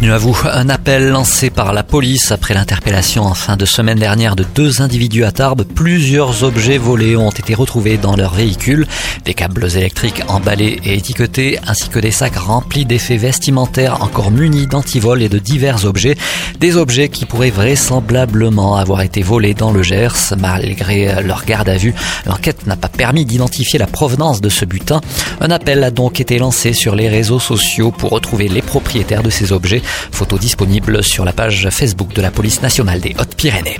Bienvenue à vous. Un appel lancé par la police après l'interpellation en fin de semaine dernière de deux individus à Tarbes. Plusieurs objets volés ont été retrouvés dans leur véhicule. Des câbles électriques emballés et étiquetés, ainsi que des sacs remplis d'effets vestimentaires encore munis d'antivol et de divers objets. Des objets qui pourraient vraisemblablement avoir été volés dans le Gers. Malgré leur garde à vue, l'enquête n'a pas permis d'identifier la provenance de ce butin. Un appel a donc été lancé sur les réseaux sociaux pour retrouver les propriétaires de ces objets Photo disponible sur la page Facebook de la police nationale des Hautes-Pyrénées.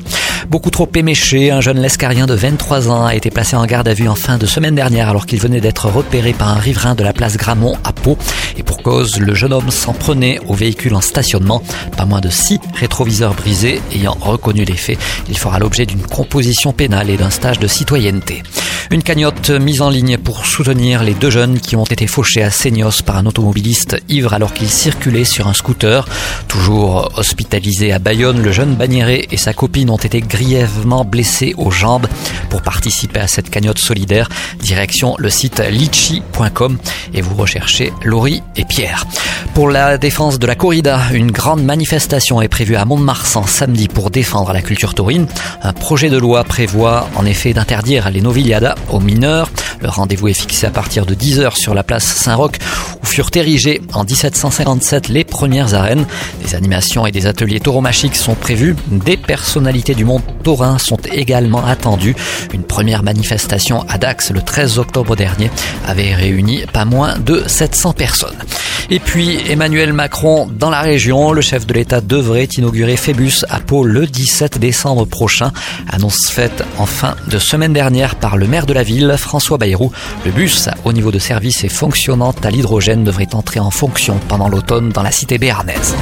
Beaucoup trop éméché, un jeune lescarien de 23 ans a été placé en garde à vue en fin de semaine dernière alors qu'il venait d'être repéré par un riverain de la place Gramont à Pau. Et pour cause, le jeune homme s'en prenait au véhicule en stationnement. Pas moins de six rétroviseurs brisés ayant reconnu les faits. Il fera l'objet d'une composition pénale et d'un stage de citoyenneté. Une cagnotte mise en ligne pour soutenir les deux jeunes qui ont été fauchés à Seignos par un automobiliste ivre alors qu'il circulait sur un scooter. Toujours hospitalisé à Bayonne, le jeune Bagnéré et sa copine ont été grièvement blessés aux jambes. Pour participer à cette cagnotte solidaire, direction le site litchi.com et vous recherchez Laurie et Pierre. Pour la défense de la corrida, une grande manifestation est prévue à Mont-de-Marsan samedi pour défendre la culture taurine. Un projet de loi prévoit en effet d'interdire les noviliadas aux mineurs. Le rendez-vous est fixé à partir de 10h sur la place Saint-Roch où furent érigées en 1757 les premières arènes. Des animations et des ateliers tauromachiques sont prévus. Des personnalités du monde taurin sont également attendues. Une première manifestation à Dax le 13 octobre dernier avait réuni pas moins de 700 personnes. Et puis Emmanuel Macron dans la région, le chef de l'État devrait inaugurer Phébus à Pau le 17 décembre prochain. Annonce faite en fin de semaine dernière par le maire de la ville, François Bayrou. Le bus au niveau de service et fonctionnant à l'hydrogène devrait entrer en fonction pendant l'automne dans la cité béarnaise.